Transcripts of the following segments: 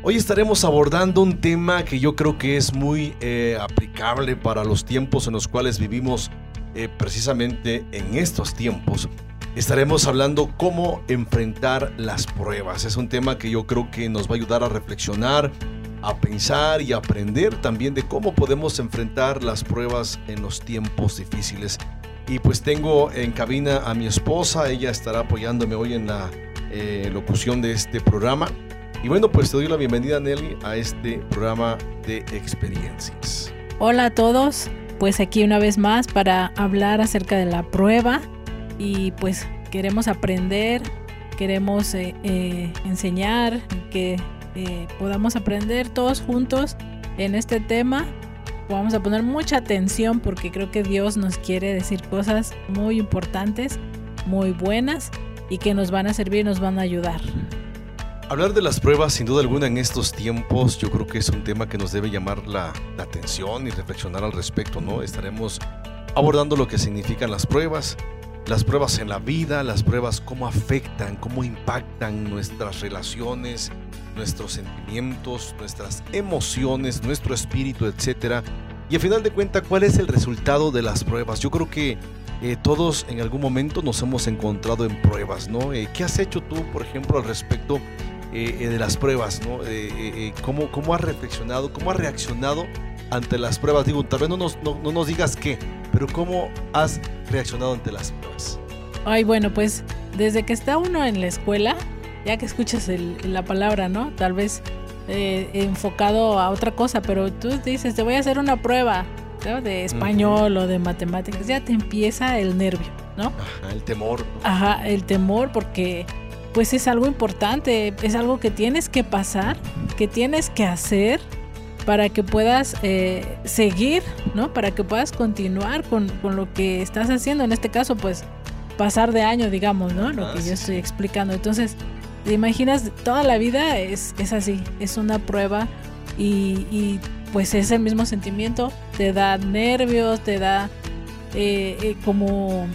Hoy estaremos abordando un tema que yo creo que es muy eh, aplicable para los tiempos en los cuales vivimos eh, precisamente en estos tiempos. Estaremos hablando cómo enfrentar las pruebas. Es un tema que yo creo que nos va a ayudar a reflexionar, a pensar y aprender también de cómo podemos enfrentar las pruebas en los tiempos difíciles. Y pues tengo en cabina a mi esposa, ella estará apoyándome hoy en la eh, locución de este programa. Y bueno, pues te doy la bienvenida Nelly a este programa de experiencias. Hola a todos, pues aquí una vez más para hablar acerca de la prueba y pues queremos aprender, queremos eh, eh, enseñar, que eh, podamos aprender todos juntos en este tema. Vamos a poner mucha atención porque creo que Dios nos quiere decir cosas muy importantes, muy buenas y que nos van a servir nos van a ayudar. Hablar de las pruebas, sin duda alguna, en estos tiempos, yo creo que es un tema que nos debe llamar la, atención y reflexionar al respecto, ¿no? Estaremos abordando lo que significan las pruebas, las pruebas en la vida, las pruebas cómo afectan, cómo impactan nuestras relaciones, nuestros sentimientos, nuestras emociones, nuestro espíritu, etcétera. Y al final de cuentas, ¿cuál es el resultado de las pruebas? Yo creo que eh, todos en algún momento nos hemos encontrado en pruebas, ¿no? Eh, ¿Qué has hecho tú, por ejemplo, al respecto eh, de las pruebas, ¿no? ¿cómo, ¿Cómo has reflexionado, cómo has reaccionado ante las pruebas? Digo, tal vez no nos, no, nos digas qué, pero ¿cómo has reaccionado ante las pruebas? Ay, bueno, pues desde que está uno en la escuela, ya que escuchas la palabra, ¿no? Tal vez enfocado a otra cosa, pero tú dices, te voy a hacer una prueba, ¿no? De español o de matemáticas, ya te empieza el nervio, ¿no? Ajá, el temor. Ajá, el temor porque pues es algo importante, es algo que tienes que pasar, que tienes que hacer para que puedas eh, seguir, ¿no? Para que puedas continuar con, lo que estás haciendo. En este caso, pues, pasar de año, digamos, ¿no? Lo que yo estoy explicando. Entonces, te imaginas, toda la vida es, es así, es una prueba y, pues es el mismo sentimiento, te da nervios, te da eh, eh, como...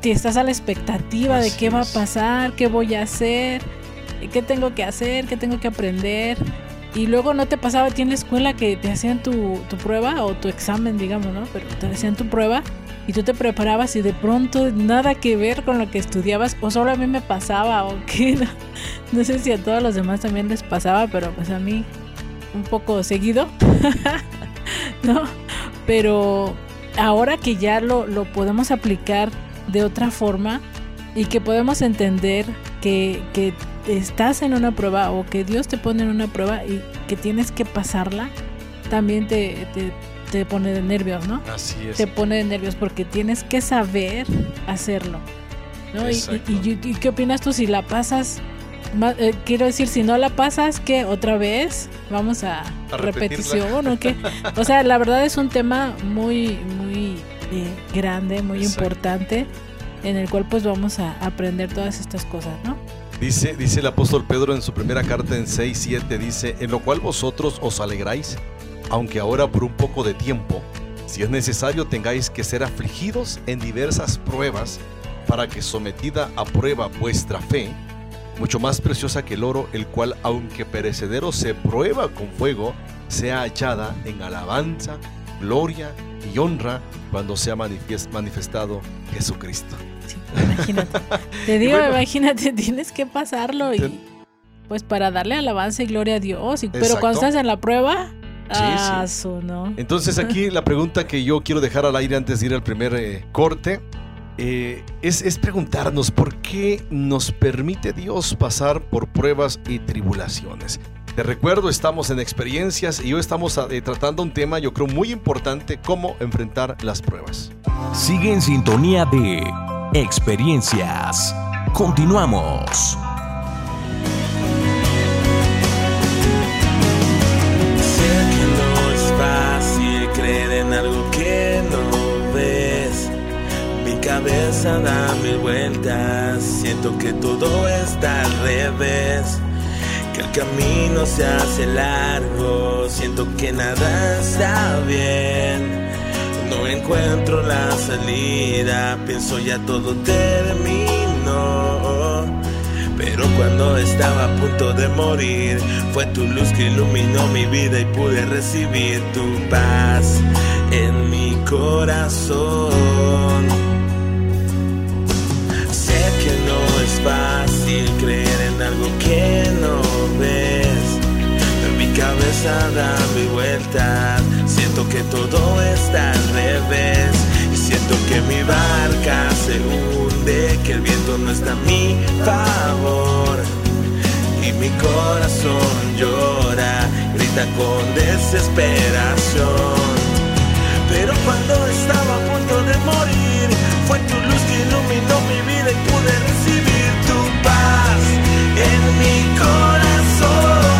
Te estás a la expectativa de qué va a pasar, qué voy a hacer, qué tengo que hacer, qué tengo que aprender. Y luego no te pasaba a ti en la escuela que te hacían tu, tu prueba o tu examen, digamos, ¿no? Pero te hacían tu prueba y tú te preparabas y de pronto nada que ver con lo que estudiabas o solo a mí me pasaba o qué. No, no sé si a todos los demás también les pasaba, pero pues a mí un poco seguido. ¿No? Pero ahora que ya lo, lo podemos aplicar de otra forma y que podemos entender que, que estás en una prueba o que Dios te pone en una prueba y que tienes que pasarla, también te, te, te pone de nervios, ¿no? Así es. Te pone de nervios porque tienes que saber hacerlo. ¿no? Y, y, qué opinas tú si la pasas? Eh, quiero decir, si no la pasas, ¿qué? ¿Otra vez? ¿Vamos a, repetición o qué? O sea, la verdad es un tema muy, muy eh, grande, muy importante, en el cual pues vamos a aprender todas estas cosas, ¿no? Dice, dice el apóstol Pedro en su primera carta en 6, 7, dice, en lo cual vosotros os alegráis aunque ahora por un poco de tiempo, si es necesario tengáis que ser afligidos en diversas pruebas, para que sometida a prueba vuestra fe, mucho más preciosa que el oro, el cual aunque perecedero se prueba con fuego, sea hallada en alabanza, gloria y honra cuando sea manifestado Jesucristo. imagínate. Te digo, imagínate, tienes que pasarlo y pues para darle alabanza y gloria a Dios. pero cuando estás en la prueba, Ah, ¿no? Entonces aquí la pregunta que yo quiero dejar al aire antes de ir al primer eh, corte eh, es, es, preguntarnos por qué nos permite Dios pasar por pruebas y tribulaciones. Te recuerdo, estamos en experiencias y hoy estamos eh, tratando un tema yo creo muy importante, cómo enfrentar las pruebas. Sigue en sintonía de experiencias. Continuamos. Sé que no es fácil creer en algo que no ves. Mi cabeza da mil vueltas, siento que todo está al revés. El camino se hace largo, siento que nada está bien. No encuentro la salida, pienso ya todo terminó. Pero cuando estaba a punto de morir, fue tu luz que iluminó mi vida y pude recibir tu paz en mi corazón. Sé que no es fácil creer en algo que mi cabeza da mi vueltas, siento que todo está al revés. Y siento que mi barca se hunde, que el viento no está a mi favor. Y mi corazón llora, grita con desesperación. Pero cuando estaba a punto de morir, fue tu luz que iluminó mi vida y pude recibir tu paz en mi corazón.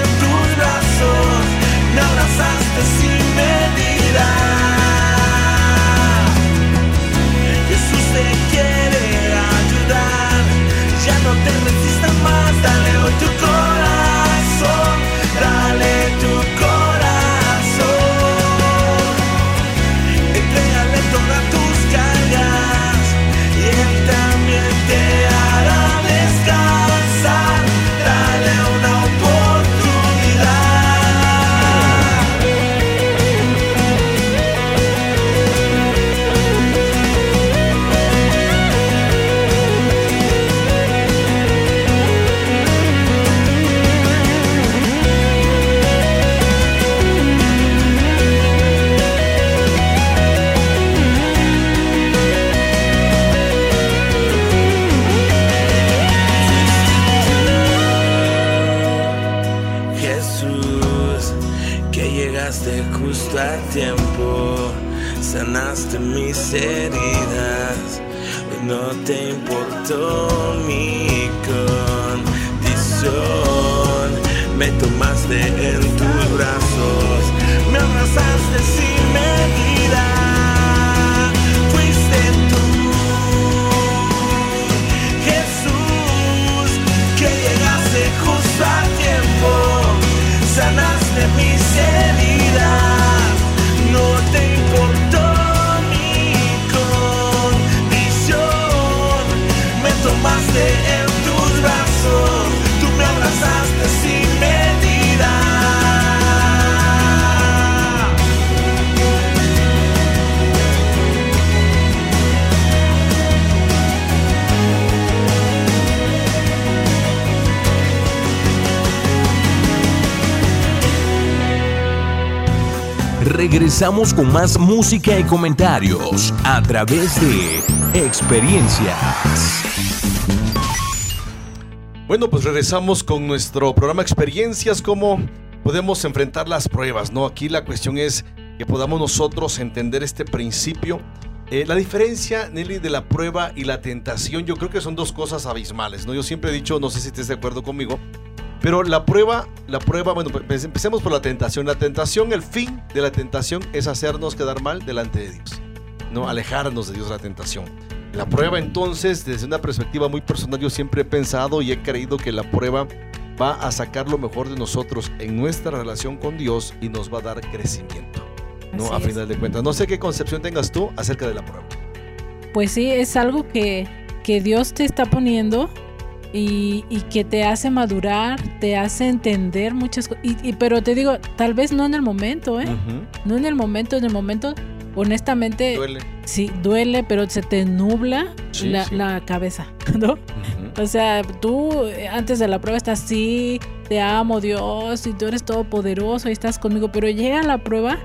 no te resistas más, dale hoy tu Regresamos con más música y comentarios a través de experiencias. Bueno, pues regresamos con nuestro programa Experiencias, cómo podemos enfrentar las pruebas, ¿no? Aquí la cuestión es que podamos nosotros entender este principio. Eh, la diferencia, Nelly, de la prueba y la tentación, yo creo que son dos cosas abismales, ¿no? Yo siempre he dicho, no sé si estés de acuerdo conmigo, pero la prueba, la prueba, bueno, pues empecemos por la tentación. La tentación, el fin de la tentación es hacernos quedar mal delante de Dios, ¿no? Alejarnos de Dios la tentación. La prueba entonces, desde una perspectiva muy personal, yo siempre he pensado y he creído que la prueba va a sacar lo mejor de nosotros en nuestra relación con Dios y nos va a dar crecimiento. ¿no? Así a es. final de cuentas. No sé qué concepción tengas tú acerca de la prueba. Pues sí, es algo que, que Dios te está poniendo y, y que te hace madurar, te hace entender muchas cosas. Y, y- pero te digo, tal vez no en el momento, ¿eh? No en el momento, en el momento, honestamente, Duele. sí, duele, pero se te nubla Sí, la, sí. la cabeza, ¿no? O sea, tú eh, antes de la prueba estás así, te amo Dios y tú eres todopoderoso y estás conmigo, pero llega la prueba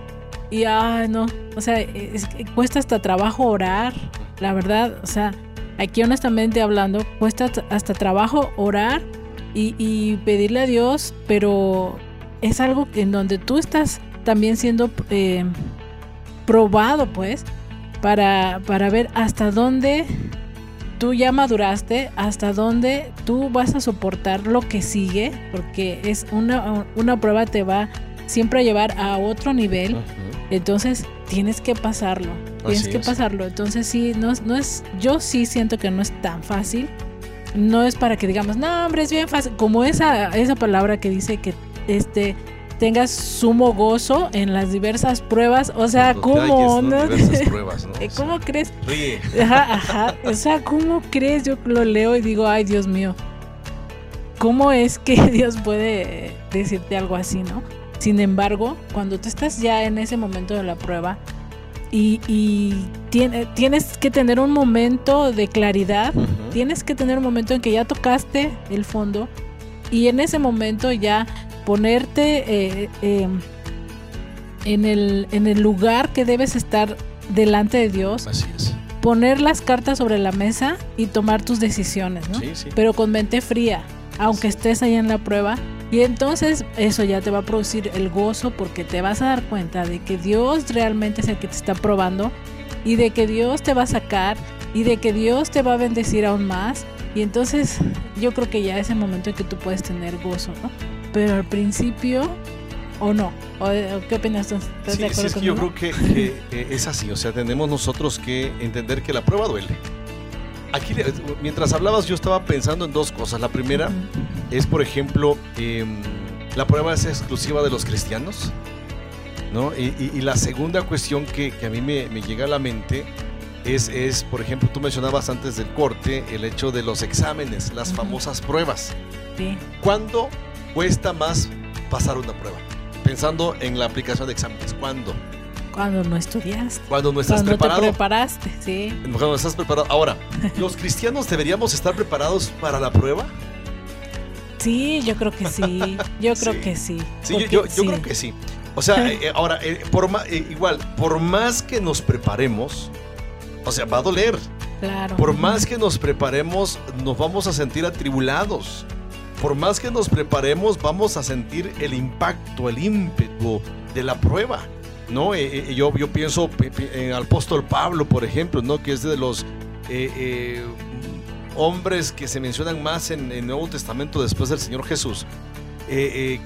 y, ay, no, o sea, es cuesta hasta trabajo orar, la verdad, o sea, aquí honestamente hablando, cuesta hasta- trabajo orar y, pedirle a Dios, pero es algo en donde tú estás también siendo, eh, probado, pues, para, para ver hasta dónde tú ya maduraste, hasta dónde tú vas a soportar lo que sigue, porque es una, una prueba te va siempre a llevar a otro nivel. Entonces tienes que pasarlo, tienes que pasarlo. Entonces sí, no, no es, yo sí siento que no es tan fácil. No es para que digamos, no, hombre, es bien fácil. Como esa, esa palabra que dice que este tengas sumo gozo en las diversas pruebas. O sea, ¿cómo? ¿no? Pruebas, ¿no? ¿Cómo crees? Ajá, ajá. O sea, ¿cómo crees? Yo lo leo y digo, ay, Dios mío. ¿Cómo es que Dios puede decirte algo así, no? Sin embargo, cuando tú estás ya en ese momento de la prueba y, tienes que tener un momento de claridad, tienes que tener un momento en que ya tocaste el fondo y en ese momento ya ponerte eh, en, el, en el lugar que debes estar delante de Dios. Así es. Poner las cartas sobre la mesa y tomar tus decisiones, ¿no? Sí, sí. Pero con mente fría, aunque estés ahí en la prueba. Y entonces eso ya te va a producir el gozo porque te vas a dar cuenta de que Dios realmente es el que te está probando y de que Dios te va a sacar y de que Dios te va a bendecir aún más. Y entonces yo creo que ya es el momento en que tú puedes tener gozo, ¿no? pero al principio o no. ¿O, ¿Qué opinas tú? Sí, es que yo creo que, es así. O sea, tenemos nosotros que entender que la prueba duele. Aquí, mientras hablabas, yo estaba pensando en dos cosas. La primera es, por ejemplo, em, la prueba es exclusiva de los cristianos. ¿no? Y, la segunda cuestión que, a mí me, llega a la mente es, es, por ejemplo, tú mencionabas antes del corte el hecho de los exámenes, las famosas pruebas. Sí. ¿Cuándo cuesta más pasar una prueba? Pensando en la aplicación de exámenes, ¿cuándo? Cuando no estudiaste. Cuando no estás Cuando preparado. Te preparaste, sí. Cuando estás preparado. Ahora, ¿los cristianos deberíamos estar preparados para la prueba? Sí, yo creo que sí. Yo creo que sí. Sí, yo, creo que sí. O sea, eh, ahora, eh, por eh, igual, por más que nos preparemos, o sea, va a doler. Claro. Por más que nos preparemos, nos vamos a sentir atribulados por más que nos preparemos, vamos a sentir el impacto, el ímpetu de la prueba. ¿no? Eh, eh, yo, yo pienso en el apóstol Pablo, por ejemplo, ¿no? que es de los eh, hombres que se mencionan más en el Nuevo Testamento después del Señor Jesús.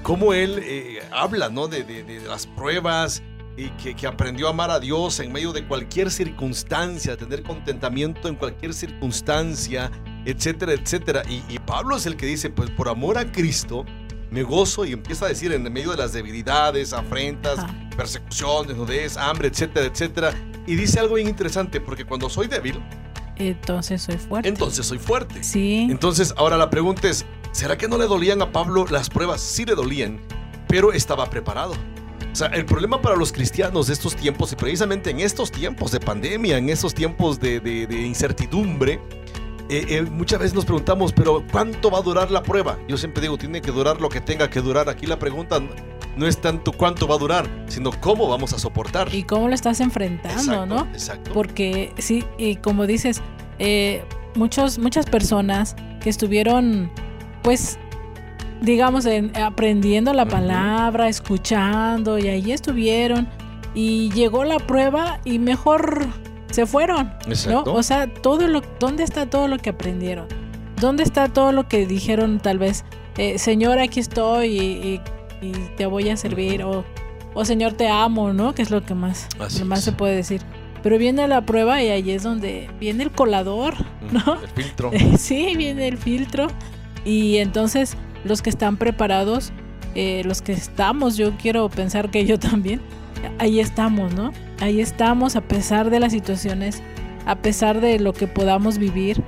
cómo él habla ¿no? de, las pruebas y que, que, aprendió a amar a Dios en medio de cualquier circunstancia, tener contentamiento en cualquier circunstancia, etcétera, etcétera. Y, Pablo es el que dice, pues por amor a Cristo, me gozo y empieza a decir en medio de las debilidades, afrentas, persecuciones, nudez, hambre, etcétera, etcétera. Y dice algo bien interesante, porque cuando soy débil, entonces soy fuerte. Entonces soy fuerte. Sí. Entonces, ahora la pregunta es, ¿será que no le dolían a Pablo las pruebas? Sí le dolían, pero estaba preparado. O sea, el problema para los cristianos de estos tiempos, y precisamente en estos tiempos de pandemia, en estos tiempos de, de incertidumbre, eh, eh, muchas veces nos preguntamos, pero ¿cuánto va a durar la prueba? Yo siempre digo, tiene que durar lo que tenga que durar. Aquí la pregunta no es tanto cuánto va a durar, sino cómo vamos a soportar. Y cómo lo estás enfrentando, ¿no? Exacto. Porque sí, y como dices, eh, muchos, muchas personas que estuvieron, pues, digamos, aprendiendo la palabra, escuchando, y ahí estuvieron, y llegó la prueba y mejor se fueron, ¿no? O sea, todo lo, ¿dónde está todo lo que aprendieron? ¿Dónde está todo lo que dijeron tal vez, eh, Señor, aquí estoy y, te voy a servir? O, o, Señor, te amo, ¿no? Que es lo que más, más se puede decir. Pero viene la prueba y ahí es donde viene el colador, ¿no? El filtro. sí, viene el filtro. Y entonces los que están preparados, eh, los que estamos, yo quiero pensar que yo también, ahí estamos, ¿no? Ahí estamos a pesar de las situaciones, a pesar de lo que podamos vivir.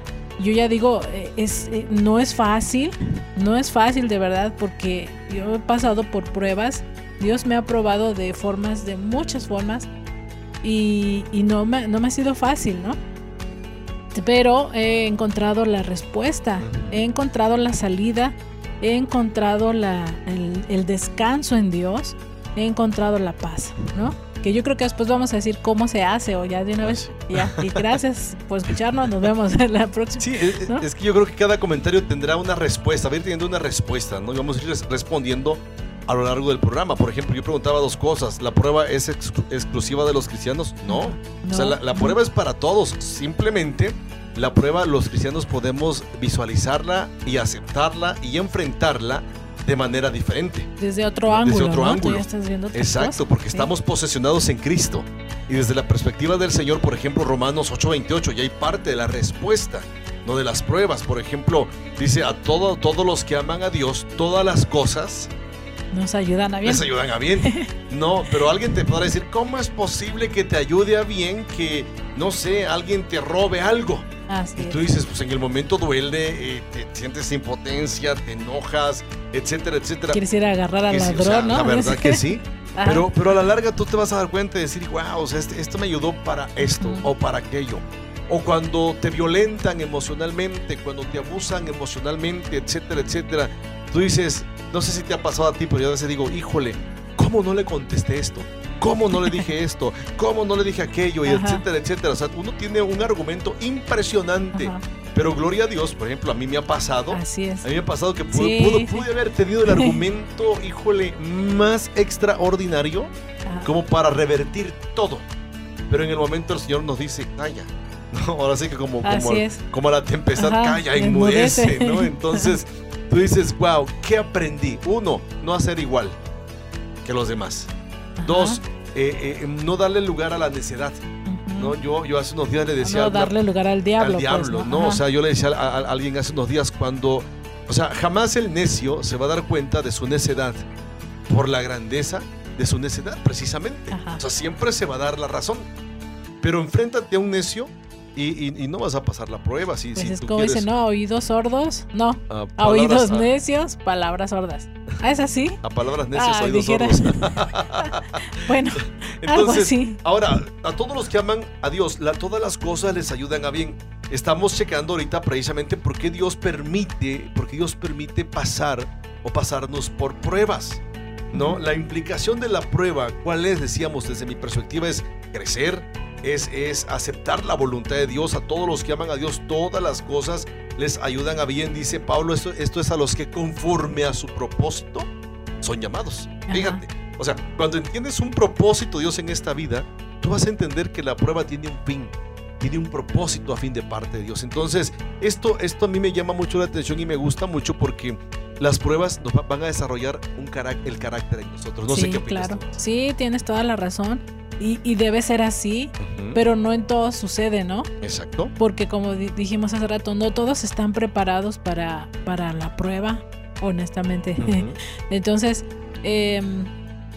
Yo ya digo, eh, es, eh, no es fácil, no es fácil de verdad, porque yo he pasado por pruebas, Dios me ha probado de formas, de muchas formas, y, no, me, no me ha sido fácil, ¿no? Pero he encontrado la respuesta, he encontrado la salida, he encontrado la, el, el descanso en Dios he encontrado la paz, ¿no? Que yo creo que después vamos a decir cómo se hace o ya de una vez. Ya. Y gracias por escucharnos. Nos vemos en la próxima. Sí, es, que yo creo que cada comentario tendrá una respuesta. Va a ir teniendo una respuesta, ¿no? Y vamos a ir respondiendo a lo largo del programa. Por ejemplo, yo preguntaba dos cosas. ¿La prueba es exclusiva de los cristianos? No. O sea, la, prueba es para todos. Simplemente la prueba los cristianos podemos visualizarla y aceptarla y enfrentarla de manera diferente. Desde otro ángulo. Desde otro ángulo. Exacto, porque estamos posesionados en Cristo. Y desde la perspectiva del Señor, por ejemplo, Romanos 8:28, ya hay parte de la respuesta, no de las pruebas. Por ejemplo, dice a todo, todos los que aman a Dios, todas las cosas nos ayudan a bien. Les ayudan a bien. No, pero alguien te podrá decir, ¿cómo es posible que te ayude a bien que, no sé, alguien te robe algo? y tú dices, pues en el momento duele, eh, te sientes impotencia, te enojas, etcétera, etcétera. Quieres ir a agarrar al ladrón, ¿no? La verdad que sí. Pero, pero a la larga tú te vas a dar cuenta de decir, wow, o sea, este, esto me ayudó para esto o para aquello. O cuando te violentan emocionalmente, cuando te abusan emocionalmente, etcétera, etcétera. Tú dices, no sé si te ha pasado a ti, pero yo a veces digo, híjole, ¿cómo no le contesté esto? ¿Cómo no le dije esto? ¿Cómo no le dije aquello? Y etcétera, etcétera. O sea, uno tiene un argumento impresionante. Pero gloria a Dios, por ejemplo, a mí me ha pasado. Así es. A mí me ha pasado que pude, haber tenido el argumento, híjole, más extraordinario como para revertir todo. Pero en el momento el Señor nos dice, calla. ahora sí que como, como, como la tempestad calla, enmudece, ¿no? Entonces tú dices, wow, ¿qué aprendí? Uno, no hacer igual que los demás. Dos, eh, eh, no darle lugar a la necedad. ¿no? Yo, yo hace unos días le decía... No darle lugar al diablo. Al diablo, pues, ¿no? O sea, yo le decía a, alguien hace unos días cuando... O sea, jamás el necio se va a dar cuenta de su necedad por la grandeza de su necedad, precisamente. O sea, siempre se va a dar la razón. Pero enfréntate a un necio y, no vas a pasar la prueba. Si, pues si es como dice, no, oídos sordos, no. A, oídos necios, palabras sordas. ¿Ah, es así? A palabras necias, ah, oídos sordos. bueno, Entonces, ahora, a todos los que aman a Dios, todas las cosas les ayudan a bien. Estamos checando ahorita precisamente por qué Dios permite, por Dios permite pasar o pasarnos por pruebas. ¿No? La implicación de la prueba, ¿cuál es? Decíamos desde mi perspectiva, es crecer, es, aceptar la voluntad de Dios. A todos los que aman a Dios, todas las cosas les ayudan a bien. Dice Pablo, esto, esto es a los que conforme a su propósito son llamados. Fíjate, o sea, cuando entiendes un propósito Dios en esta vida, tú vas a entender que la prueba tiene un fin, tiene un propósito a fin de parte de Dios. Entonces, esto, esto a mí me llama mucho la atención y me gusta mucho porque las pruebas nos van a desarrollar un el carácter en nosotros. No sé qué opinas claro. Sí, tienes toda la razón. Y, debe ser así, pero no en todo sucede, ¿no? Exacto. Porque como dijimos hace rato, no todos están preparados para, para la prueba, honestamente. Entonces, em,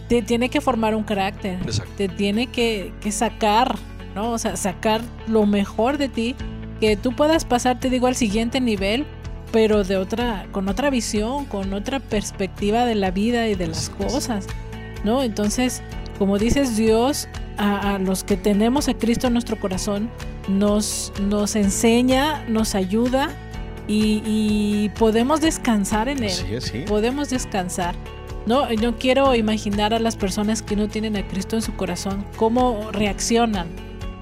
te tiene que formar un carácter. Exacto. Te tiene que, que sacar, ¿no? O sea, sacar lo mejor de ti, que tú puedas pasar, te digo, al siguiente nivel, pero de otra, con otra visión, con otra perspectiva de la vida y de las cosas, ¿no? Entonces, como dices, Dios a, los que tenemos a Cristo en nuestro corazón nos, nos enseña, nos ayuda y, podemos descansar en Él. Sí, sí. Podemos descansar. No, yo quiero imaginar a las personas que no tienen a Cristo en su corazón, cómo reaccionan,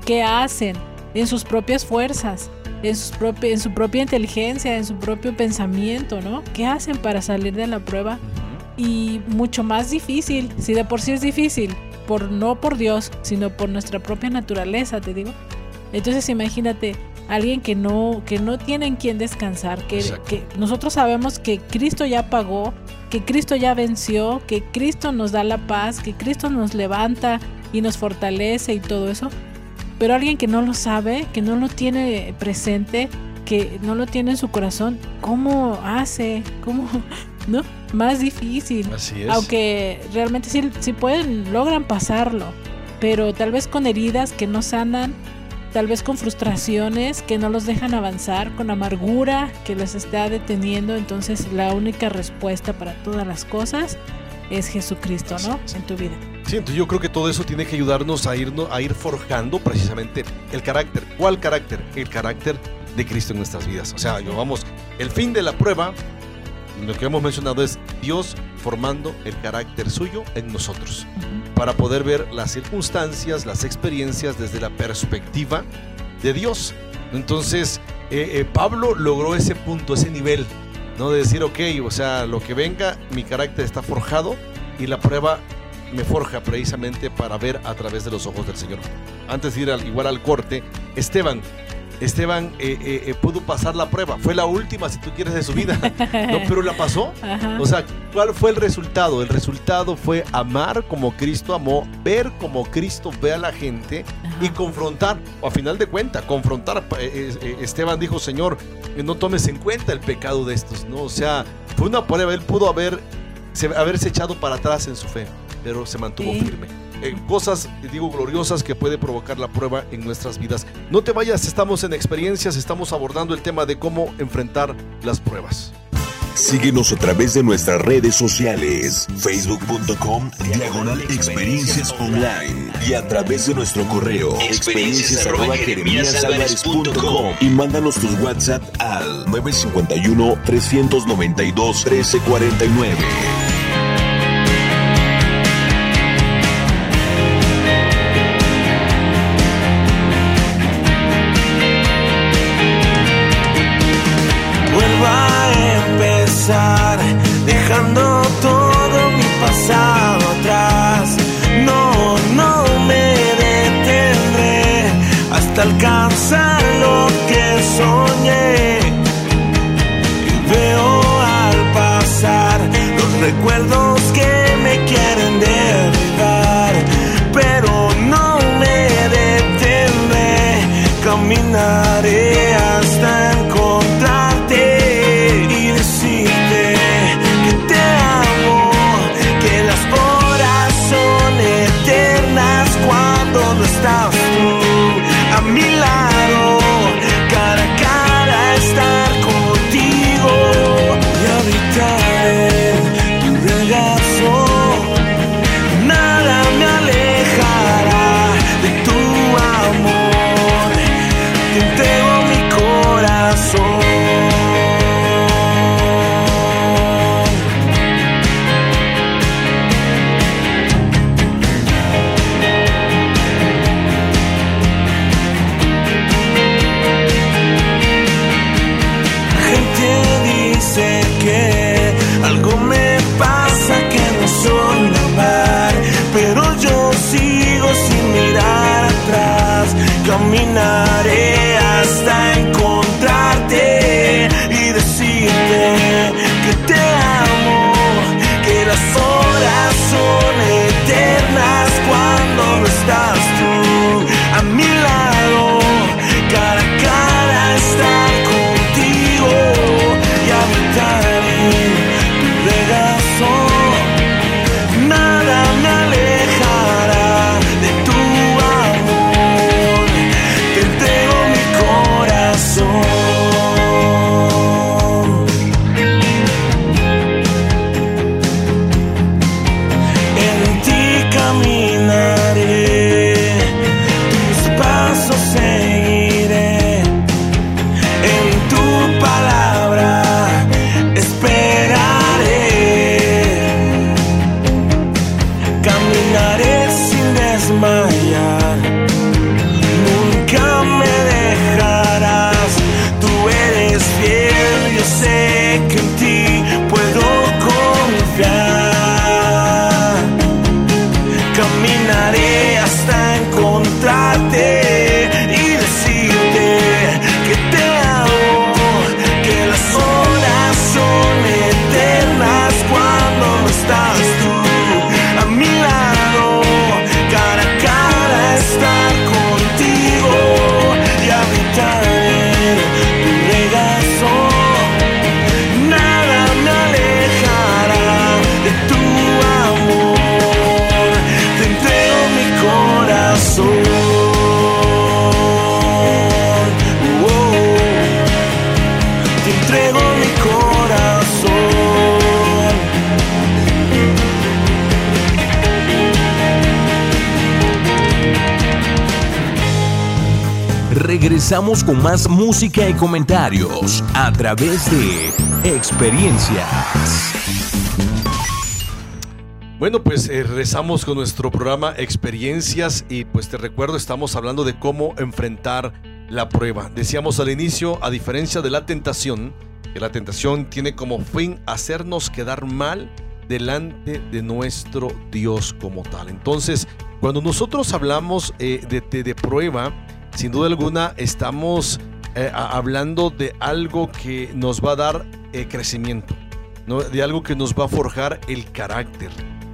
qué hacen en sus propias fuerzas, en, sus en su propia inteligencia, en su propio pensamiento, ¿no? ¿Qué hacen para salir de la prueba? Y mucho más difícil, si de por sí es difícil, por no por Dios, sino por nuestra propia naturaleza, te digo. Entonces imagínate alguien que no que no tiene en quien descansar, que, que nosotros sabemos que Cristo ya pagó, que Cristo ya venció, que Cristo nos da la paz, que Cristo nos levanta y nos fortalece y todo eso. Pero alguien que no lo sabe, que no lo tiene presente, que no lo tiene en su corazón, ¿cómo hace? ¿Cómo, ¿no? Más difícil. Así es. Aunque realmente sí, sí pueden, logran pasarlo, pero tal vez con heridas que no sanan, tal vez con frustraciones que no los dejan avanzar, con amargura que les está deteniendo. Entonces la única respuesta para todas las cosas es Jesucristo, ¿no? En tu vida. Sí, entonces yo creo que todo eso tiene que ayudarnos a, irnos, a ir forjando precisamente el carácter. ¿Cuál carácter? El carácter de Cristo en nuestras vidas. O sea, vamos, el fin de la prueba lo que hemos mencionado es Dios formando el carácter suyo en nosotros, para poder ver las circunstancias, las experiencias desde la perspectiva de Dios. Entonces, eh, eh, Pablo logró ese punto, ese nivel, ¿no? De decir, ok, o sea, lo que venga, mi carácter está forjado y la prueba me forja precisamente para ver a través de los ojos del Señor. Antes de ir al, igual al corte, Esteban, Esteban eh, eh, eh, pudo pasar la prueba. Fue la última, si tú quieres, de su vida. No, pero la pasó. O sea, ¿cuál fue el resultado? El resultado fue amar como Cristo amó, ver como Cristo ve a la gente y confrontar. O a final de cuentas, confrontar. Esteban dijo, Señor, no tomes en cuenta el pecado de estos. ¿no? O sea, fue una prueba. Él pudo haber, haberse echado para atrás en su fe, pero se mantuvo firme. Eh, cosas, digo, gloriosas que puede provocar la prueba en nuestras vidas. No te vayas, estamos en experiencias, estamos abordando el tema de cómo enfrentar las pruebas. Síguenos a través de nuestras redes sociales, facebook.com, diagonal experiencias online y a través de nuestro correo, experiencias y mándanos tus WhatsApp al 951 392 1349. Regresamos con más música y comentarios a través de experiencias. Bueno, pues eh, regresamos con nuestro programa Experiencias y pues te recuerdo, estamos hablando de cómo enfrentar la prueba. Decíamos al inicio, a diferencia de la tentación, que la tentación tiene como fin hacernos quedar mal delante de nuestro Dios como tal. Entonces, cuando nosotros hablamos eh, de, de, prueba, sin duda alguna estamos eh, hablando de algo que nos va a dar eh, crecimiento, ¿no? de algo que nos va a forjar el carácter,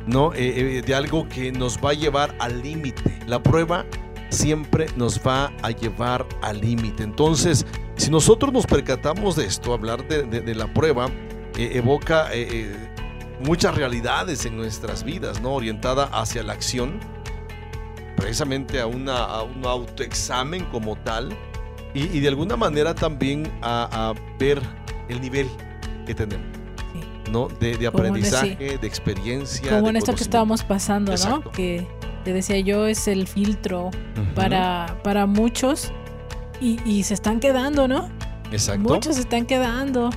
¿no? de algo que nos va a llevar al límite. La prueba siempre nos va a llevar al límite. Entonces, si nosotros nos percatamos de esto, hablar de, la prueba evoca muchas realidades en nuestras vidas, ¿no? Orientada hacia la acción, precisamente a, una, un autoexamen como tal, y, de alguna manera también a, ver el nivel que tenemos. ¿no? De, aprendizaje, de experiencia. Como en esto que estábamos pasando, ¿no? Que te decía yo, es el filtro para, para muchos y, y, se están quedando, ¿no? Exacto. Muchos se están quedando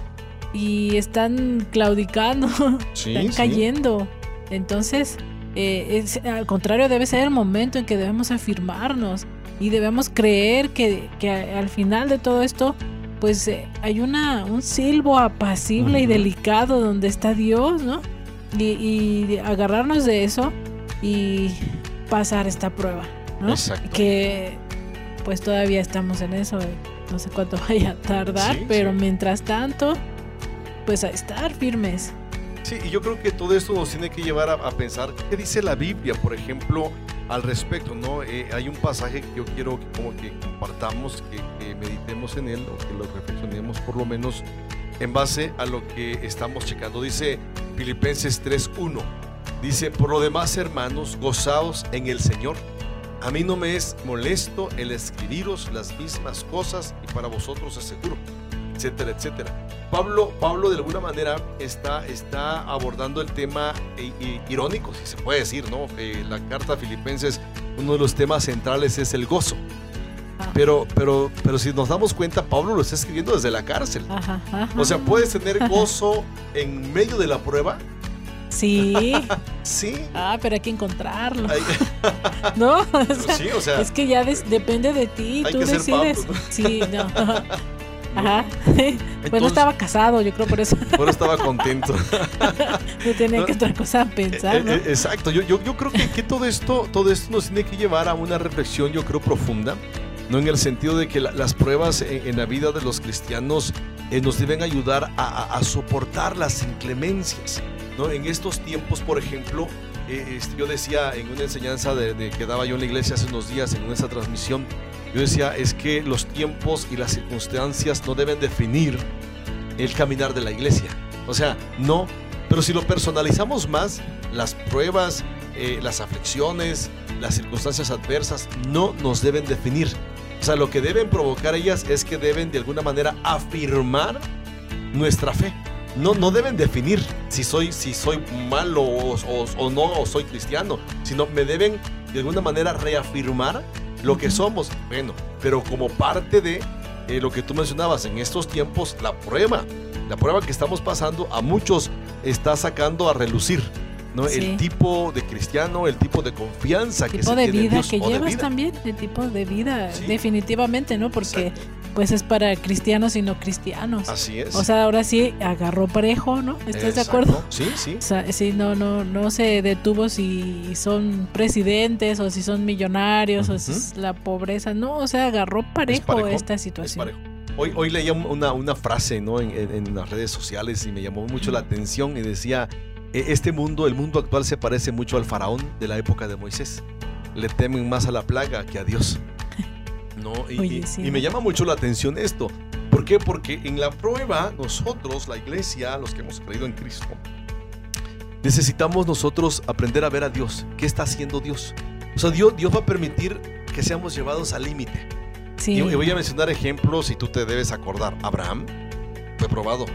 y están claudicando, están cayendo. Entonces, eh, al contrario, debe ser el momento en que debemos afirmarnos y debemos creer que, al final de todo esto, pues eh, hay una, un silbo apacible y delicado donde está Dios, ¿no? Y, agarrarnos de eso y pasar esta prueba, ¿no? Exacto. Que pues todavía estamos en eso, eh, no sé cuánto vaya a tardar, pero mientras tanto, pues a estar firmes. Sí, y yo creo que todo esto nos tiene que llevar a, pensar qué dice la Biblia, por ejemplo, al respecto, ¿no? Eh, hay un pasaje que yo quiero que, compartamos, que, meditemos en él o que lo reflexionemos por lo menos en base a lo que estamos checando. Dice Filipenses 3.1, dice, por lo demás hermanos, gozaos en el Señor. A mí no me es molesto el escribiros las mismas cosas y para vosotros es seguro etcétera, etcétera. Pablo, Pablo de alguna manera está, está abordando el tema irónico, si se puede decir, ¿no? la carta a Filipenses, uno de los temas centrales es el gozo. Ah. Pero, pero, pero si nos damos cuenta, Pablo lo está escribiendo desde la cárcel. O sea, puedes tener gozo en medio de la prueba. Sí. sí. Ah, pero hay que encontrarlo. no, sí, o sea, es que ya depende de ti. Tú decides. Sí, no. Ajá. pues no estaba casado, yo creo por eso. Por eso estaba contento. no tenía que otra cosa pensar. Eh, eh, exacto. Yo, yo, yo creo que, que, todo esto, todo esto nos tiene que llevar a una reflexión, yo creo, profunda. No en el sentido de que las pruebas en, la vida de los cristianos eh, nos deben ayudar a, soportar las inclemencias. ¿no? En estos tiempos, por ejemplo, este, yo decía en una enseñanza de, de, que daba yo en la iglesia hace unos días, en esa transmisión, yo decía, es que los tiempos y las circunstancias no deben definir el caminar de la iglesia. O sea, no, pero si lo personalizamos más, las pruebas, eh, las aflicciones, las circunstancias adversas no nos deben definir. O sea, lo que deben provocar ellas es que deben de alguna manera afirmar nuestra fe. No, no deben definir si soy, si soy malo o, o no, o soy cristiano, sino me deben de alguna manera reafirmar lo que somos. Bueno, pero como parte de eh, lo que tú mencionabas en estos tiempos, la prueba, la prueba que estamos pasando a muchos está sacando a relucir. ¿no? El tipo de cristiano, el tipo de confianza que se de tiene vida que llevas también, el tipo de vida, definitivamente, ¿no? Porque pues es para cristianos y no cristianos. Así es. O sea, ahora sí agarró parejo, ¿no? ¿Estás de acuerdo? Sí, sí. O sea, sí, no, no, no se detuvo si son presidentes o si son millonarios o si es la pobreza. No, o sea, agarró parejo, esta situación. Hoy, hoy leía una, una frase ¿no? En, en, las redes sociales y me llamó mucho la atención y decía, e, este mundo, el mundo actual se parece mucho al faraón de la época de Moisés. Le temen más a la plaga que a Dios. ¿No? Y, me llama mucho la atención esto. ¿Por qué? Porque en la prueba nosotros, la iglesia, los que hemos creído en Cristo, necesitamos nosotros aprender a ver a Dios. ¿Qué está haciendo Dios? O sea, Dios, Dios va a permitir que seamos llevados al límite. Y, voy a mencionar ejemplos y tú te debes acordar. Abraham fue probado.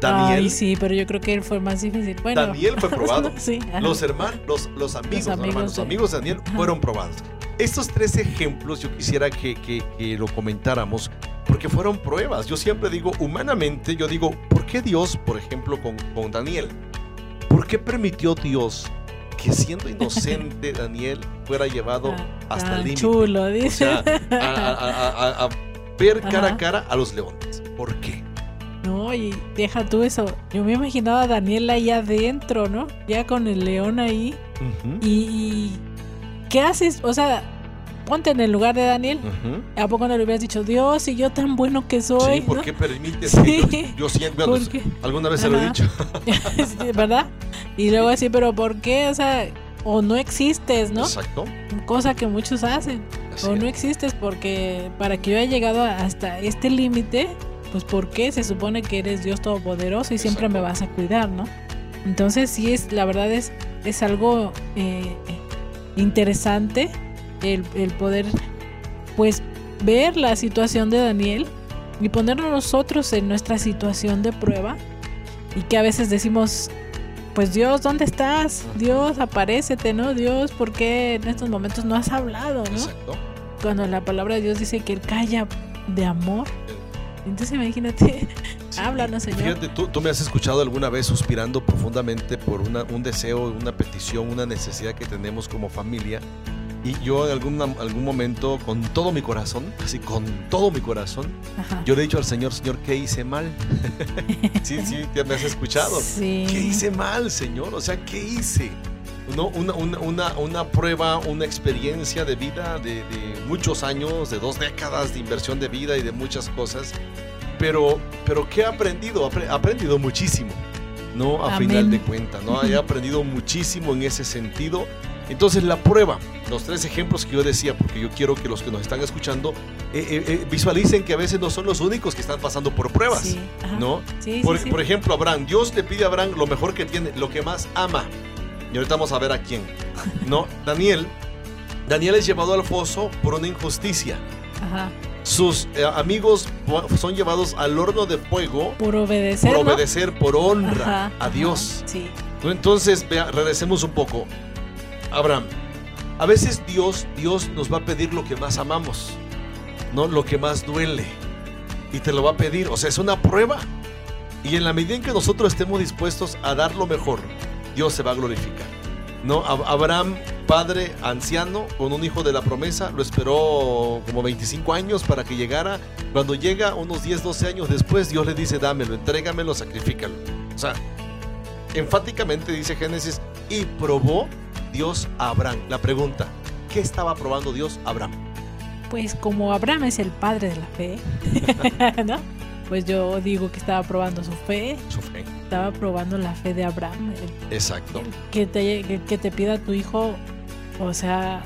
Daniel. sí, pero yo creo que él fue más difícil. Daniel fue probado. los hermanos, los, los amigos, los amigos, de... amigos de Daniel fueron probados. Estos tres ejemplos yo quisiera que, que, lo comentáramos porque fueron pruebas. Yo siempre digo, humanamente, yo digo, ¿por qué Dios, por ejemplo, con, con Daniel? ¿Por qué permitió Dios que siendo inocente Daniel fuera llevado ah, hasta el límite? Chulo, dice. a, ver cara a cara a los leones. ¿Por qué? No, y deja tú eso. Yo me imaginaba a Daniel ahí adentro, ¿no? Ya con el león ahí. Y ¿qué haces? O sea, ponte en el lugar de Daniel. ¿A poco no le hubieras dicho, Dios, si yo tan bueno que soy? Sí, ¿por ¿no? qué permites Sí. que yo, yo siempre, alguna vez se lo he dicho. Sí, ¿Verdad? Y luego así, pero ¿por qué? O sea, o no existes, ¿no? Exacto. Cosa que muchos hacen. Así O no es. existes porque para que yo haya llegado hasta este límite, pues ¿por qué? Se supone que eres Dios Todopoderoso y siempre me vas a cuidar, ¿no? Entonces sí es, la verdad es, es algo eh, interesante el, el poder pues ver la situación de Daniel y ponernos nosotros en nuestra situación de prueba y que a veces decimos pues Dios, ¿dónde estás? Dios, aparécete, ¿no? Dios, ¿por qué en estos momentos no has hablado, no? Exacto. Cuando la palabra de Dios dice que Él calla de amor. Entonces imagínate. Háblanos, Señor. Fíjate, ¿tú, tú me has escuchado alguna vez suspirando profundamente por una- un deseo, una petición, una necesidad que tenemos como familia. Y yo en algún, algún momento, con todo mi corazón, así con todo mi corazón, Ajá. yo le he dicho al Señor, Señor, ¿qué hice mal? sí, sí, te me has escuchado. Sí. ¿Qué hice mal, Señor? O sea, ¿qué hice? No, una, una, una, una prueba, una experiencia de vida de, de muchos años, de dos décadas de inversión de vida y de muchas cosas. Pero, pero ¿qué he aprendido? He aprendido muchísimo, ¿no? A Amén. final de cuentas, ¿no? He aprendido muchísimo en ese sentido. Entonces la prueba, los tres ejemplos que yo decía, porque yo quiero que los que nos están escuchando eh, eh, eh, visualicen que a veces no son los únicos que están pasando por pruebas, Sí. ¿no? Sí, sí, Por, sí. por ejemplo, Abraham, Dios le pide a Abraham lo mejor que tiene, lo que más ama. Y ahorita vamos a ver a quién. No, Daniel. Daniel es llevado al foso por una injusticia. Ajá. Sus eh, amigos son llevados al horno de fuego Por obedecer. por ¿no? obedecer, por honra Ajá, a ajá, Dios. Entonces, vea, regresemos un poco. Abraham, a veces Dios, Dios nos va a pedir lo que más amamos, no lo que más duele. Y te lo va a pedir, o sea, es una prueba. Y en la medida en que nosotros estemos dispuestos a dar lo mejor, Dios se va a glorificar. No, Ab- Abraham, padre anciano, con un hijo de la promesa, lo esperó como 25 años para que llegara. Cuando llega, unos 10, 12 años después, Dios le dice, dámelo, entrégamelo, sacrifícalo. O sea, enfáticamente dice Génesis, y probó Dios a Abraham. La pregunta, ¿qué estaba probando Dios a Abraham? Pues como Abraham es el padre de la fe, ¿no? Pues yo digo que estaba probando su fe, Su fe. estaba probando la fe de Abraham. el- Exacto. que te, que, te pida tu hijo, o sea,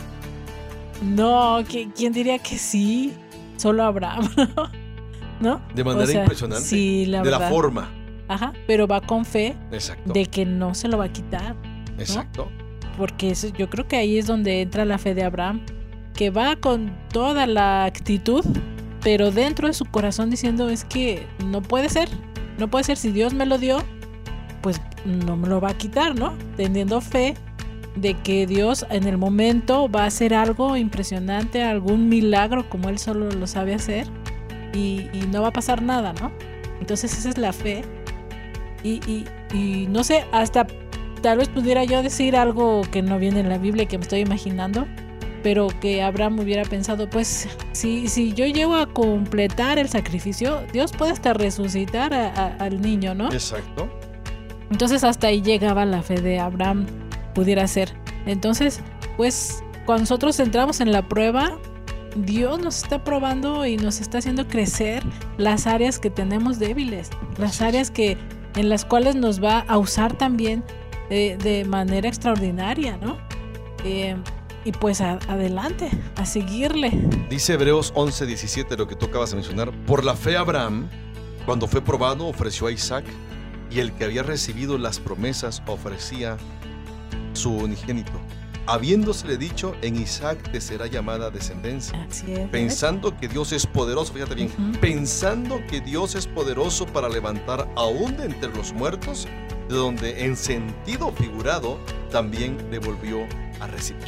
no, ¿qui- ¿quién diría que sí? Solo Abraham, ¿no? De manera O sea, impresionante. Sí, la de verdad. la forma. Ajá, pero va con fe Exacto. de que no se lo va a quitar, Exacto. porque eso, yo creo que ahí es donde entra la fe de Abraham, que va con toda la actitud, pero dentro de su corazón diciendo es que no puede ser, no puede ser, si Dios me lo dio, pues no me lo va a quitar, ¿no? Teniendo fe de que Dios en el momento va a hacer algo impresionante, algún milagro como Él solo lo sabe hacer y, no va a pasar nada, ¿no? Entonces esa es la fe. Y, y- y no sé, hasta tal vez pudiera yo decir algo que no viene en la Biblia que me estoy imaginando, pero que Abraham hubiera pensado, pues si, si yo llego a completar el sacrificio, Dios puede hasta resucitar a- a- al niño, ¿no? Exacto. Entonces hasta ahí llegaba la fe de Abraham, pudiera ser. Entonces, pues cuando nosotros entramos en la prueba, Dios nos está probando y nos está haciendo crecer las áreas que tenemos débiles, las áreas que en las cuales nos va a usar también de, de manera extraordinaria, ¿no? Eh, y pues a- adelante, a seguirle. Dice Hebreos 11, 17, lo que tú acabas de mencionar. Por la fe Abraham, cuando fue probado, ofreció a Isaac, y el que había recibido las promesas ofrecía su unigénito, habiéndosele dicho, en Isaac te será llamada descendencia. Así es. Pensando que Dios es poderoso, fíjate bien, pensando que Dios es poderoso para levantar aún de entre los muertos, de donde en sentido figurado también le volvió a recibir.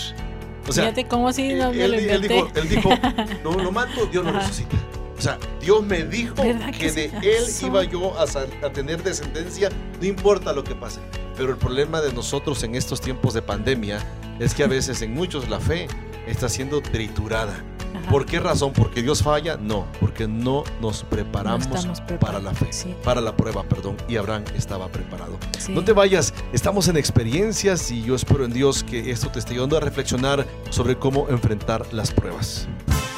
O sea, Fíjate cómo si no me él, lo él dijo, él dijo, no lo mato, Dios lo Ajá. resucita. O sea, Dios me dijo ¿Verdad que, que de él iba yo a, a tener descendencia, no importa lo que pase. Pero el problema de nosotros en estos tiempos de pandemia es que a veces en muchos la fe está siendo triturada. Ajá. ¿Por qué razón? ¿Porque Dios falla? No, porque no nos preparamos No para la fe, sí. para la prueba, perdón. Y Abraham estaba preparado. Sí. No te vayas, estamos en experiencias y yo espero en Dios que esto te esté ayudando a reflexionar sobre cómo enfrentar las pruebas.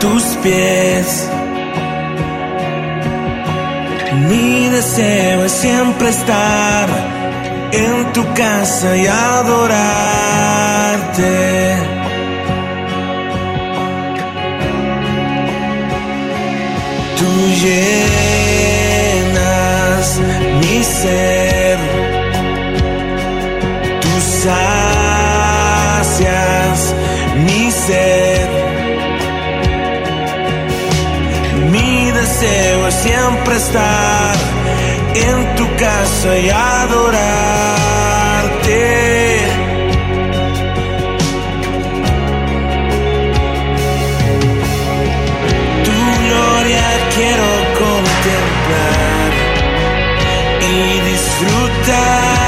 tus pies. Mi deseo es siempre estar en tu casa y adorarte. Tú llenas mi ser, tú sacias mi sed. Deseo es siempre estar en tu casa y adorarte. Tu gloria quiero contemplar y disfrutarte.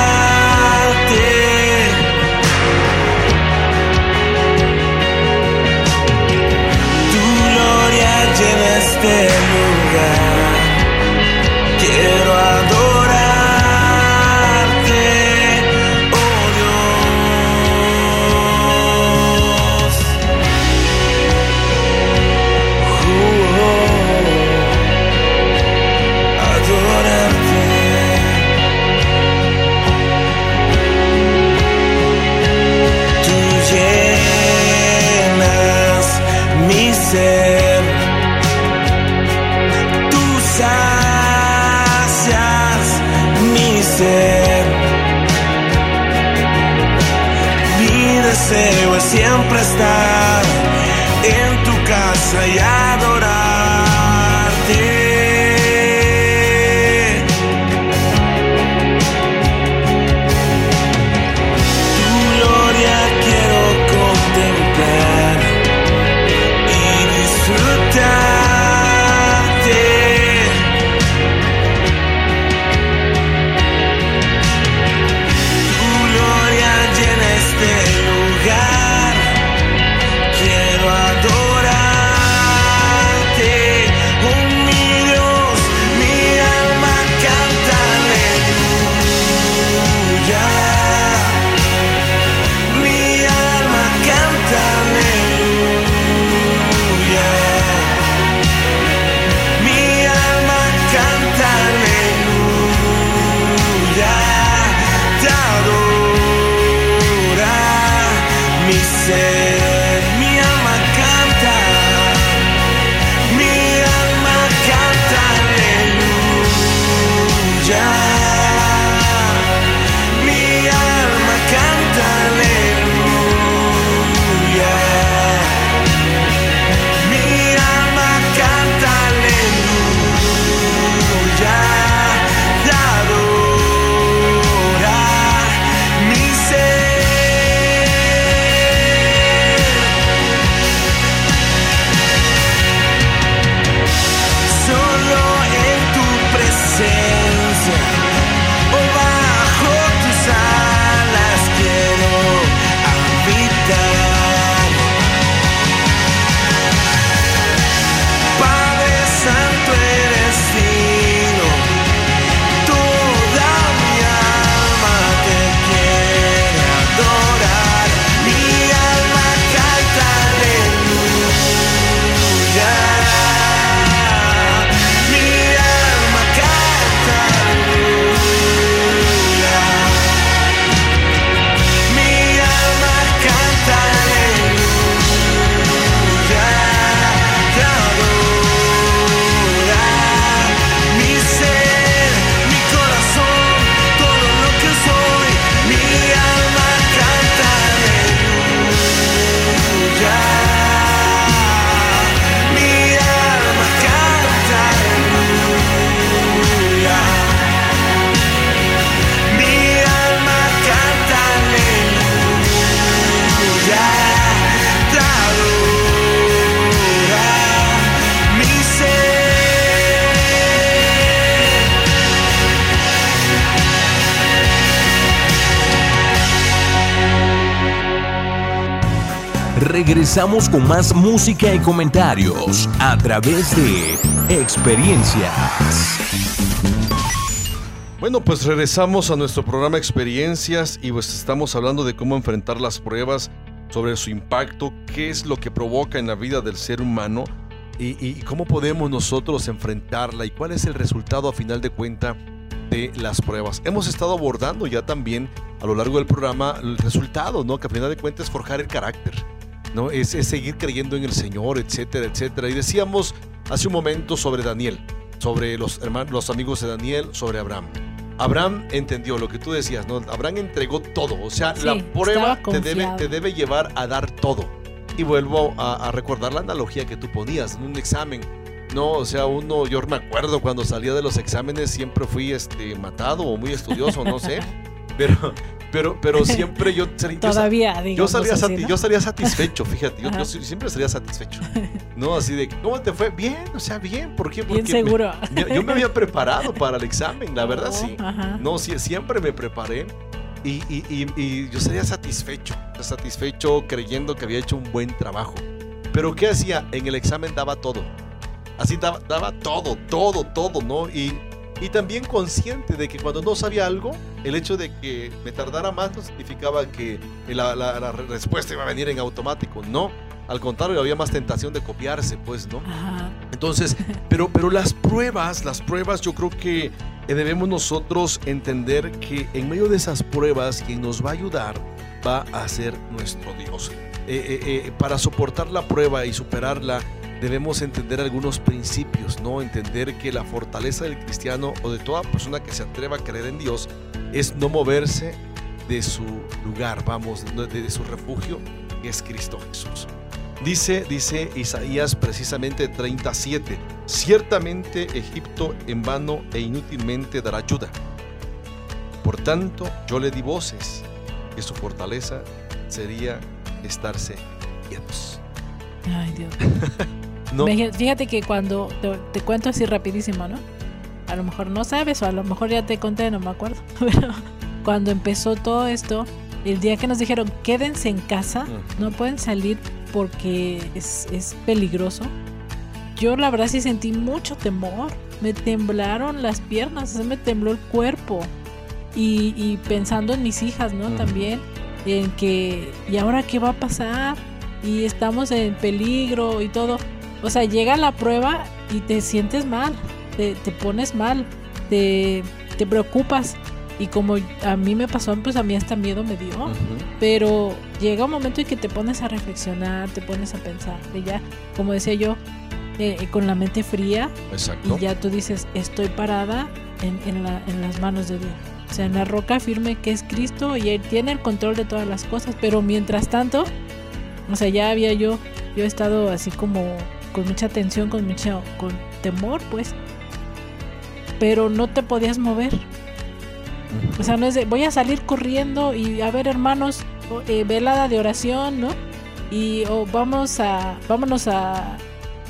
Regresamos con más música y comentarios a través de experiencias. Bueno, pues regresamos a nuestro programa Experiencias y pues estamos hablando de cómo enfrentar las pruebas, sobre su impacto, qué es lo que provoca en la vida del ser humano y, cómo podemos nosotros enfrentarla y cuál es el resultado a final de cuenta de las pruebas. Hemos estado abordando ya también a lo largo del programa el resultado, ¿no? Que a final de cuentas es forjar el carácter, ¿no? Es, es seguir creyendo en el Señor, etcétera, etcétera. Y decíamos hace un momento sobre Daniel, sobre los hermanos, los amigos de Daniel, sobre Abraham. Abraham entendió lo que tú decías, ¿no? Abraham entregó todo, o sea, la prueba te debe, te debe llevar a dar todo. Y vuelvo a, recordar la analogía que tú ponías en un examen. No, o sea, uno, yo me acuerdo cuando salía de los exámenes siempre fui este, matado o muy estudioso, no sé. Pero, pero, pero siempre yo. Todavía, yo salía, yo salía satisfecho, fíjate. Yo, siempre salía satisfecho. No, así de, ¿cómo te fue? Bien, o sea, bien. ¿Por qué? Porque bien seguro. yo me había preparado para el examen, la verdad sí. No, sí, siempre me preparé. Y, y, y, yo salía satisfecho, satisfecho creyendo que había hecho un buen trabajo. Pero ¿qué hacía? En el examen daba todo. Así daba, daba todo, todo, todo, ¿no? Y y también consciente de que cuando no sabía algo, el hecho de que me tardara más no significaba que la, respuesta iba a venir en automático, no. Al contrario, había más tentación de copiarse, pues, ¿no? Entonces, pero, pero las pruebas, las pruebas, yo creo que eh, debemos nosotros entender que en medio de esas pruebas, quien nos va a ayudar va a ser nuestro Dios. Eh, eh, para soportar la prueba y superarla, debemos entender algunos principios, ¿no? Entender que la fortaleza del cristiano o de toda persona que se atreva a creer en Dios es no moverse de su lugar, vamos, de, su refugio, que es Cristo Jesús. Dice, dice Isaías precisamente 37, ciertamente Egipto en vano e inútilmente dará ayuda. Por tanto, yo le di voces, que su fortaleza sería estarse quietos. Ay, Dios. Fíjate que cuando te, cuento así rapidísimo, ¿no? A lo mejor no sabes o a lo mejor ya te conté, no me acuerdo. Pero cuando empezó todo esto, el día que nos dijeron quédense en casa, no pueden salir porque es, es peligroso. Yo la verdad sí sentí mucho temor. Me temblaron las piernas, me tembló el cuerpo. Y, y pensando en mis hijas, ¿no? También, en que, ¿y ahora qué va a pasar? Y estamos en peligro y todo. O sea, llega la prueba y te sientes mal, te, pones mal, te, te, preocupas. Y como a mí me pasó, pues a mí hasta miedo me dio. Pero llega un momento en que te pones a reflexionar, te pones a pensar. Y ya, como decía yo, eh, eh, con la mente fría. Exacto. Y ya tú dices, estoy parada en, en, la, en las manos de Dios. O sea, en la roca firme que es Cristo y Él tiene el control de todas las cosas. Pero mientras tanto, o sea, ya había yo, yo he estado así como con mucha tensión, con mucho con temor, pues. Pero no te podías mover. O sea, no es de, voy a salir corriendo y a ver, hermanos, eh, velada de oración, ¿no? Y o vamos a, vámonos a,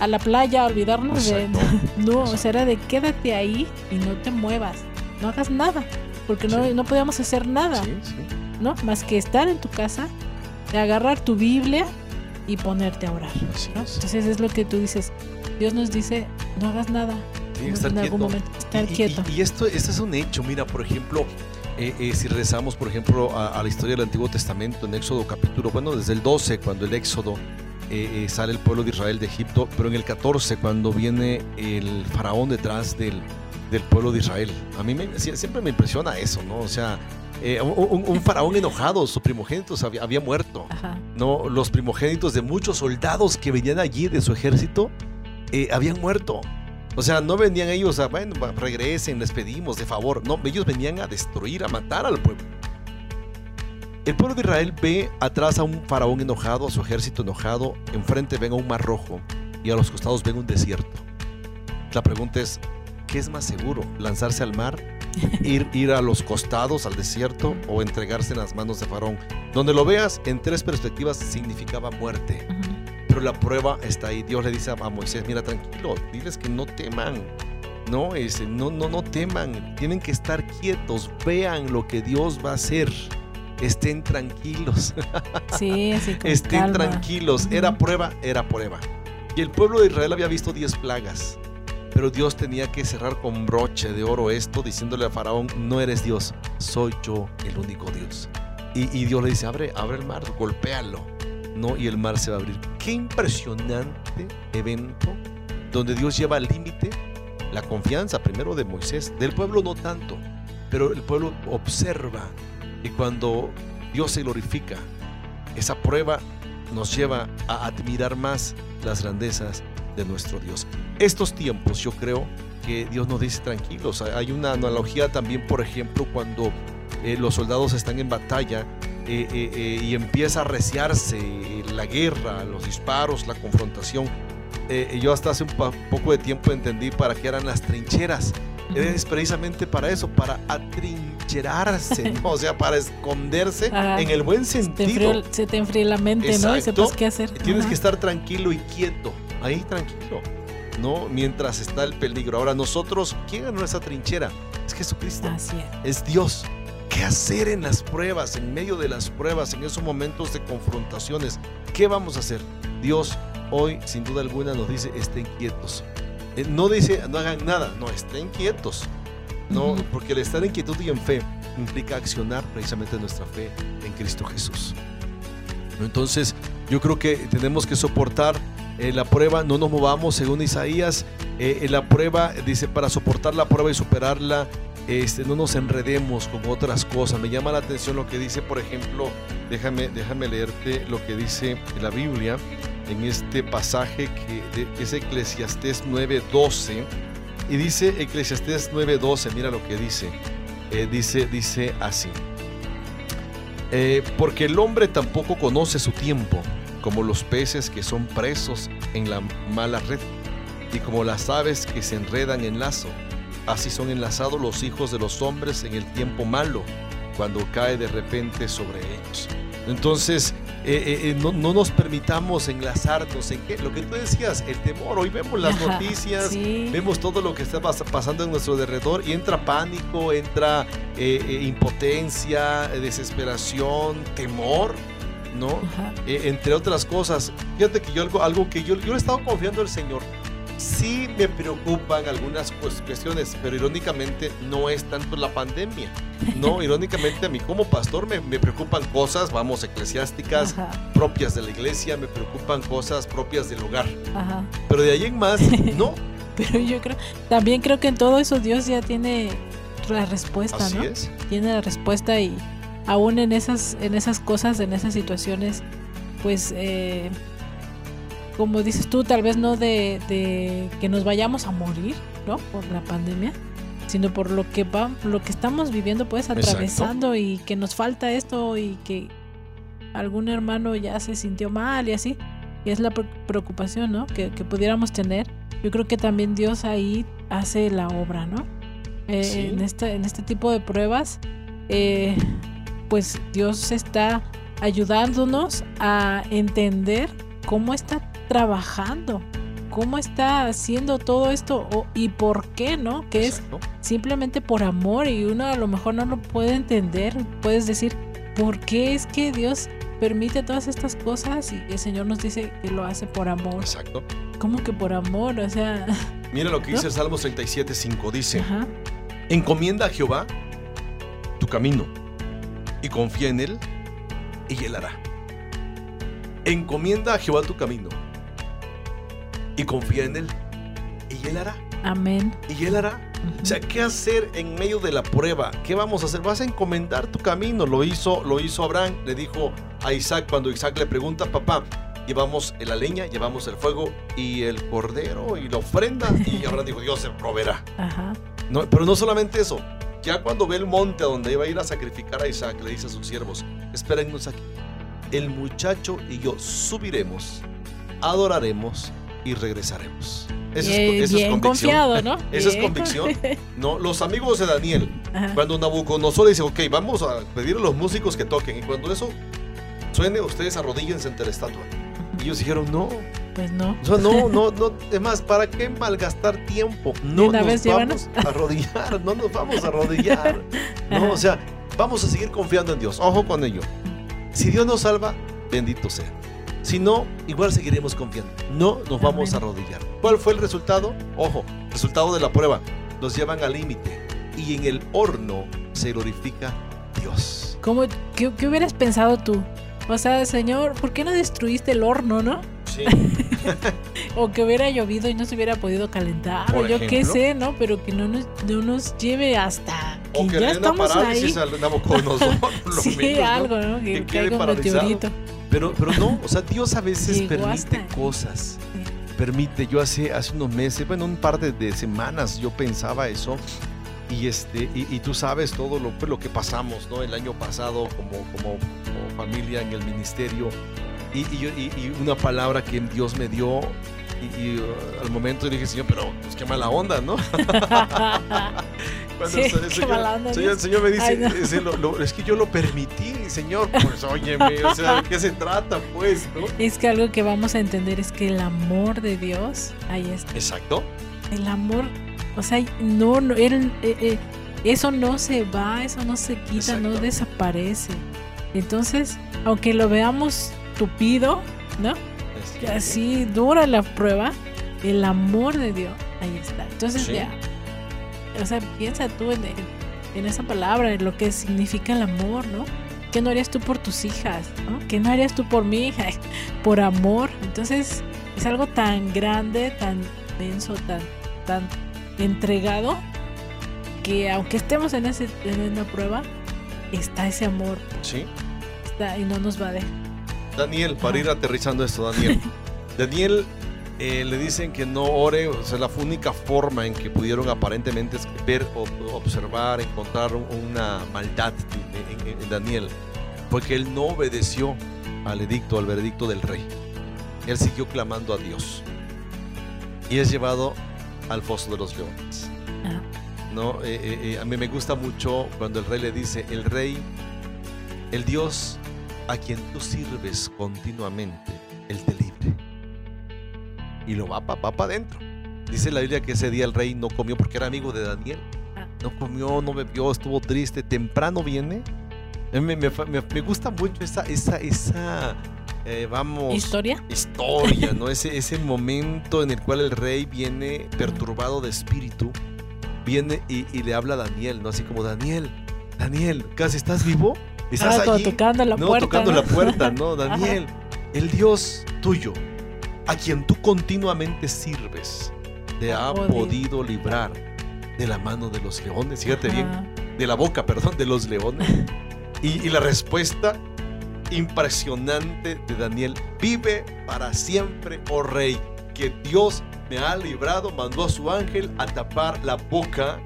a la playa a olvidarnos de. No, o sea, era de quédate ahí y no te muevas. No hagas nada. Porque no, no podíamos hacer nada. ¿No? Más que estar en tu casa, agarrar tu Biblia y ponerte a orar. Entonces es lo que tú dices. Dios nos dice, no hagas nada. en algún momento, estar quieto. Y, esto, esto es un hecho. Mira, por ejemplo, eh, eh, si rezamos, por ejemplo, a, la historia del Antiguo Testamento en Éxodo capítulo, bueno, desde el 12, cuando el Éxodo eh, sale el pueblo de Israel de Egipto, pero en el 14, cuando viene el faraón detrás del, del pueblo de Israel. A mí siempre me impresiona eso, ¿no? O sea, eh, un, faraón enojado, su primogénito había, muerto. ¿no? Los primogénitos de muchos soldados que venían allí de su ejército eh, habían muerto. O sea, no venían ellos a, bueno, regresen, les pedimos de favor. No, ellos venían a destruir, a matar al pueblo. El pueblo de Israel ve atrás a un faraón enojado, a su ejército enojado, enfrente ven a un mar rojo y a los costados ven un desierto. La pregunta es, ¿qué es más seguro? ¿Lanzarse al mar ir, ir a los costados, al desierto, o entregarse en las manos de Faraón. Donde lo veas, en tres perspectivas significaba muerte. Pero la prueba está ahí. Dios le dice a Moisés, mira, tranquilo, diles que no teman. No, no, no, no teman. Tienen que estar quietos. Vean lo que Dios va a hacer. estén tranquilos. Sí, así estén calma. tranquilos. Era prueba, era prueba. Y el pueblo de Israel había visto 10 plagas. Pero Dios tenía que cerrar con broche de oro esto, diciéndole a Faraón, no eres Dios, soy yo el único Dios. Y, Dios le dice, abre, abre el mar, golpéalo. ¿no? Y el mar se va a abrir. Qué impresionante evento donde Dios lleva al límite la confianza primero de Moisés, del pueblo no tanto, pero el pueblo observa y cuando Dios se glorifica, esa prueba nos lleva a admirar más las grandezas de nuestro Dios. Estos tiempos yo creo que Dios nos dice tranquilos. Hay una analogía también, por ejemplo, cuando eh, los soldados están en batalla eh, eh, eh, y empieza a arreciarse eh, la guerra, los disparos, la confrontación. Eh, yo hasta hace un poco de tiempo entendí para qué eran las trincheras. Ujú. Es precisamente para eso, para atrincherarse, ¿no? o sea, para esconderse Ajá. en el buen Se te, sentido. enfrió- se te enfría la mente, ¿no? Y Exacto. sepas qué hacer. Tienes Ajá. que estar tranquilo y quieto, ahí tranquilo, ¿no? Mientras está el peligro. Ahora nosotros, ¿quién es nuestra trinchera? Es Jesucristo, Así es. es Dios. ¿Qué hacer en las pruebas, en medio de las pruebas, en esos momentos de confrontaciones? ¿Qué vamos a hacer? Dios hoy, sin duda alguna, nos dice, estén quietos. Eh, No dice, no hagan nada, no, estén quietos. No, porque el estar en quietud y en fe implica accionar precisamente nuestra fe en Cristo Jesús. Entonces, yo creo que tenemos que soportar eh, la prueba, no nos movamos, según Isaías, eh, eh, la prueba, dice, para soportar la prueba y superarla, este, no nos enredemos con otras cosas. Me llama la atención lo que dice, por ejemplo, déjame, déjame leerte lo que dice la Biblia, en este pasaje que, es Eclesiastés 9:12. Y dice Eclesiastés 9:12, mira lo que dice. Dice, dice así. Porque el hombre tampoco conoce su tiempo, como los peces que son presos en la mala red, y como las aves que se enredan en lazo. Así son enlazados los hijos de los hombres en el tiempo malo, cuando cae de repente sobre ellos. Entonces, eh, eh, eh, no, no nos permitamos enlazarnos en qué, lo que tú decías, el temor. Hoy vemos las Ajá, noticias, sí. vemos todo lo que está pas- pasando en nuestro alrededor y entra pánico, entra eh, impotencia, desesperación, temor, ¿no? Eh, entre otras cosas. Fíjate que yo algo, algo que yo, yo le he estado confiando al Señor. Sí me preocupan algunas cuestiones, pero irónicamente no es tanto la pandemia. No, irónicamente a mí como pastor me, me preocupan cosas, vamos, eclesiásticas, Ajá, propias de la iglesia, me preocupan cosas propias del hogar. ajá. Pero de ahí en más, no. Pero yo creo, también creo que en todo eso Dios ya tiene la respuesta, Así ¿no? es. Tiene la respuesta y aún en esas, en esas cosas, en esas situaciones, pues eh, como dices tú, tal vez no de, de que nos vayamos a morir, ¿no? Por la pandemia, sino por lo que va, lo que estamos viviendo, pues Exacto. atravesando y que nos falta esto y que algún hermano ya se sintió mal y así. Y es la pre- preocupación, ¿no? Que, que pudiéramos tener. Yo creo que también Dios ahí hace la obra, ¿no? Eh, Sí. en, este, en este tipo de pruebas, eh, pues Dios está ayudándonos a entender cómo está trabajando, cómo está haciendo todo esto o- y por qué, ¿no? Que es simplemente por amor y uno a lo mejor no lo puede entender. Puedes decir, ¿por qué es que Dios permite todas estas cosas? Y el Señor nos dice que lo hace por amor. Exacto. ¿Cómo que por amor? O sea, Mira lo que dice ¿No? el Salmos 37, 5. Dice, ajá, encomienda a Jehová tu camino confía en él y él hará. Encomienda a Jehová tu camino y confía en él y él hará. amén. Y él hará. O sea, ¿qué hacer en medio de la prueba? ¿Qué vamos a hacer? Vas a encomendar tu camino. Lo hizo, lo hizo Abraham. Le dijo a Isaac cuando Isaac le pregunta, papá, llevamos la leña, llevamos el fuego y el cordero y la ofrenda. Y Abraham dijo, Dios se proveerá. Ajá, No, pero no solamente eso. Ya cuando ve el monte a donde iba a ir a sacrificar a Isaac, le dice a sus siervos, espérennos aquí. El muchacho y yo subiremos, adoraremos y regresaremos. Eso es, bien, eso es bien convicción. confiado, ¿no? Eso es convicción. No, los amigos de Daniel, Ajá. cuando Nabucodonosor dice, ok, vamos a pedir a los músicos que toquen. Y cuando eso suene, ustedes arrodíllense ante la estatua. Y ellos dijeron, no, Pues no. o sea, no, no, no, es más, ¿para qué malgastar tiempo? No una nos vez vamos a arrodillar, no nos vamos a arrodillar. No, o sea, vamos a seguir confiando en Dios. Ojo con ello. Si Dios nos salva, bendito sea. Si no, igual seguiremos confiando. No nos vamos a arrodillar. ¿Cuál fue el resultado? Ojo, resultado de la prueba. Nos llevan al límite y en el horno se glorifica Dios. ¿Cómo, qué, qué hubieras pensado tú? O sea, Señor, ¿por qué no destruiste el horno, no? Sí. O que hubiera llovido y no se hubiera podido calentar. Por o yo qué sé, ¿no? Pero que no nos, no nos lleve hasta que O que ya estamos ahí. parálisis al Nabucodonosor, por lo Sí, ¿no? algo, ¿no? Que, Que quede un meteorito. Pero, pero no, o sea, Dios a veces Llegó permite hasta cosas. Permite, yo hace, hace unos meses, bueno, un par de, de semanas yo pensaba eso. Y, este, y, y tú sabes todo lo, pues, lo que pasamos ¿no? el año pasado como, como, como familia en el ministerio. Y, y y- una palabra que Dios me dio. Y, y, uh, al momento le dije, Señor, pero pues qué mala onda, ¿no? Cuando Sí, el qué señor, mala onda, señor- el Dios. Señor me dice, Ay, no. "Ese lo- lo- es que yo lo permití, Señor. Pues óyeme, o sea, ¿de qué se trata, pues? ¿no? Es que algo que vamos a entender es que el amor de Dios, ahí está. Exacto. El amor, o sea, no, no él, eh, eh, eso no se va, eso no se quita, no desaparece. Entonces, aunque lo veamos tupido, ¿no? Que así dura la prueba, el amor de Dios, ahí está. Entonces Sí. ya, o sea, piensa tú en, en esa palabra, en lo que significa el amor, ¿no? ¿Qué no harías tú por tus hijas? ¿no? ¿Qué no harías tú por mi hija? Por amor. Entonces, es algo tan grande, tan denso, tan, tan entregado, que aunque estemos en, ese, en una prueba, está ese amor Sí. está, y no nos va a dejar. Daniel, para ir aterrizando esto, Daniel. Daniel eh, le dicen que no ore, o sea, la única forma en que pudieron aparentemente ver, o- observar, encontrar un- una maldad en, en- en Daniel, porque él no obedeció al edicto, al veredicto del rey. Él siguió clamando a Dios y es llevado al foso de los leones. Ajá. ¿no? Eh, eh, a mí me gusta mucho cuando el rey le dice, el rey, el Dios a quien tú sirves continuamente, Él te libre. Y lo va para adentro. Dice la Biblia que ese día el rey no comió porque era amigo de Daniel. Ah. No comió, no bebió, estuvo triste. Temprano viene. Mí Me, me- me- me gusta mucho esa, esa, esa eh, vamos, ¿Historia? historia, ¿no? Ese, ese momento en el cual el rey viene perturbado de espíritu, viene y, y le habla a Daniel, ¿no? Así como, Daniel, Daniel, ¿casi estás vivo? ¿Estás Ah, allí? tocando la no, puerta. tocando ¿no? la puerta, ¿no? Daniel, el Dios tuyo, a quien tú continuamente sirves, te ha Podido. podido librar de la mano de los leones. Fíjate bien, de la boca, perdón, de los leones. Y, y la respuesta impresionante de Daniel, vive para siempre, oh rey, que Dios me ha librado, mandó a su ángel a tapar la boca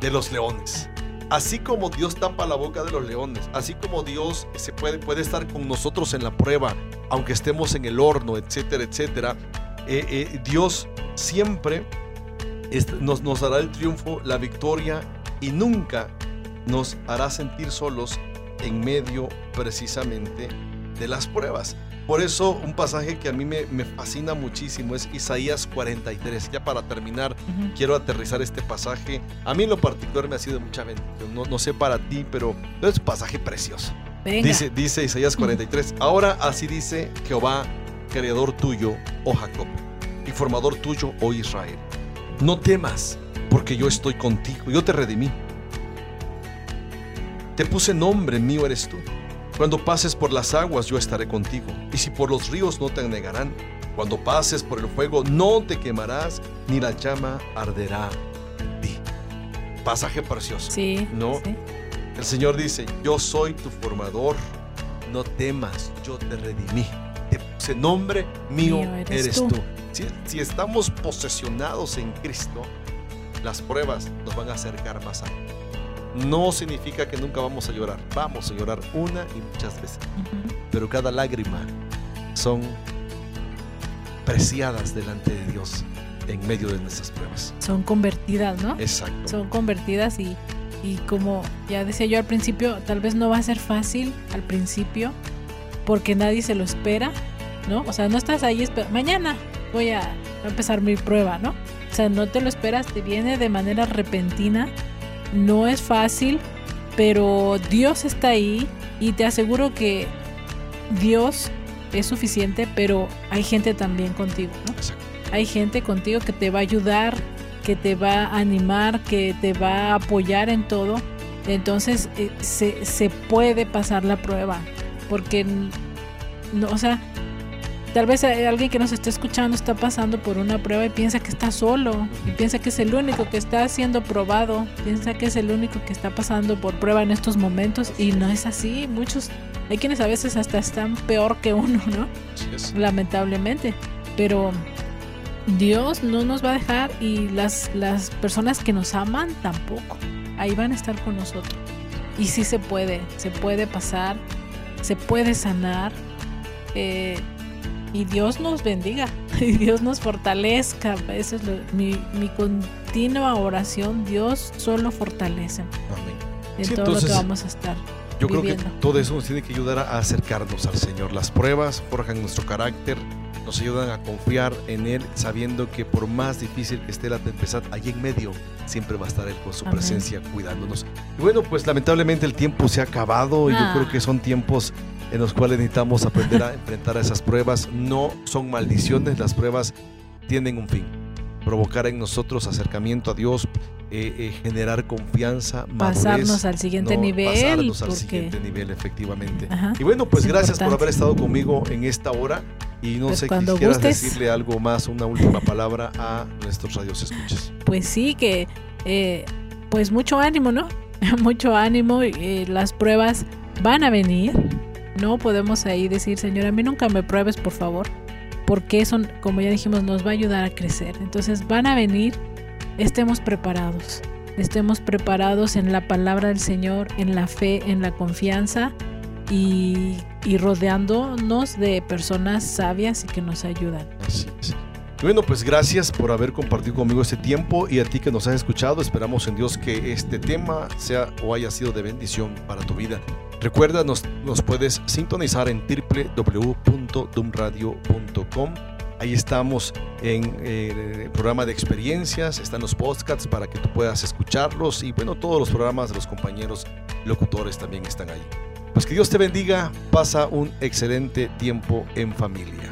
de los leones. Así como Dios tapa la boca de los leones, así como Dios se puede, puede estar con nosotros en la prueba, aunque estemos en el horno, etcétera, etcétera, eh, eh, Dios siempre nos, nos dará el triunfo, la victoria y nunca nos hará sentir solos en medio precisamente de las pruebas. Por eso un pasaje que a mí me, me fascina muchísimo es Isaías 43. Ya para terminar, quiero aterrizar este pasaje. A mí en lo particular me ha sido mucha bendición. No, no sé para ti, pero es un pasaje precioso. Venga. Dice, dice Isaías 43, ahora así dice Jehová, creador tuyo, oh Jacob, y formador tuyo, oh Israel. No temas, porque yo estoy contigo, yo te redimí. Te puse nombre, mío eres tú. Cuando pases por las aguas, yo estaré contigo, y si por los ríos no te anegarán. Cuando pases por el fuego, no te quemarás, ni la llama arderá en ti. Pasaje precioso. Sí. No. sí. El Señor dice, yo soy tu formador, no temas, yo te redimí. Te puse nombre, mío, Mío eres eres, tú. tú. Si, si estamos posesionados en Cristo, las pruebas nos van a acercar más a Él. No significa que nunca vamos a llorar, vamos a llorar una y muchas veces, pero cada lágrima son preciadas delante de Dios en medio de nuestras pruebas. Son convertidas, ¿no? Exacto. Son convertidas y, y como ya decía yo al principio, tal vez no va a ser fácil al principio porque nadie se lo espera, ¿no? O sea, no estás ahí, mañana voy a, a empezar mi prueba, ¿no? O sea, no te lo esperas, te viene de manera repentina, no es fácil, pero Dios está ahí y te aseguro que Dios es suficiente, pero hay gente también contigo, ¿no? Hay gente contigo que te va a ayudar, que te va a animar, que te va a apoyar en todo. Entonces eh, se, se, puede pasar la prueba, porque, no, o sea, tal vez alguien que nos esté escuchando está pasando por una prueba y piensa que está solo, y piensa que es el único que está siendo probado, piensa que es el único que está pasando por prueba en estos momentos, y no es así. Muchos, hay quienes a veces hasta están peor que uno, ¿no? Lamentablemente. Pero Dios no nos va a dejar y las, las personas que nos aman tampoco. Ahí van a estar con nosotros. Y sí se puede, se puede pasar, se puede sanar. Eh, y Dios nos bendiga, y Dios nos fortalezca. Esa es mi, mi, continua oración. Dios solo fortalece en todo lo que vamos a estar. Yo creo que todo eso nos tiene que ayudar a acercarnos al Señor. Las pruebas forjan nuestro carácter, nos ayudan a confiar en Él, sabiendo que por más difícil que esté la tempestad, allí en medio siempre va a estar Él con su presencia cuidándonos. Y bueno, pues lamentablemente el tiempo se ha acabado y yo creo que son tiempos en los cuales necesitamos aprender a enfrentar a esas pruebas. No son maldiciones, las pruebas tienen un fin. Provocar en nosotros acercamiento a Dios, eh, eh, generar confianza, pasarnos al siguiente nivel. Pasarnos al siguiente nivel, efectivamente. y bueno, pues gracias por haber estado conmigo en esta hora. Y no pues sé si quieras decirle algo más, una última palabra a nuestros radios escuches. Pues sí, que eh, pues mucho ánimo, ¿no? mucho ánimo. Eh, las pruebas van a venir. No podemos ahí decir, Señor, a mí nunca me pruebes, por favor. Porque eso, como ya dijimos, nos va a ayudar a crecer. Entonces van a venir, estemos preparados. Estemos preparados en la palabra del Señor, en la fe, en la confianza y, rodeándonos de personas sabias y que nos ayudan. Así. Bueno, pues gracias por haber compartido conmigo este tiempo y a ti que nos has escuchado. Esperamos en Dios que este tema sea o haya sido de bendición para tu vida. Recuerda, nos, nos puedes sintonizar en www.dumradio.com. Ahí estamos en eh, el programa de experiencias, están los podcasts para que tú puedas escucharlos y bueno, todos los programas de los compañeros locutores también están ahí. Pues que Dios te bendiga, pasa un excelente tiempo en familia.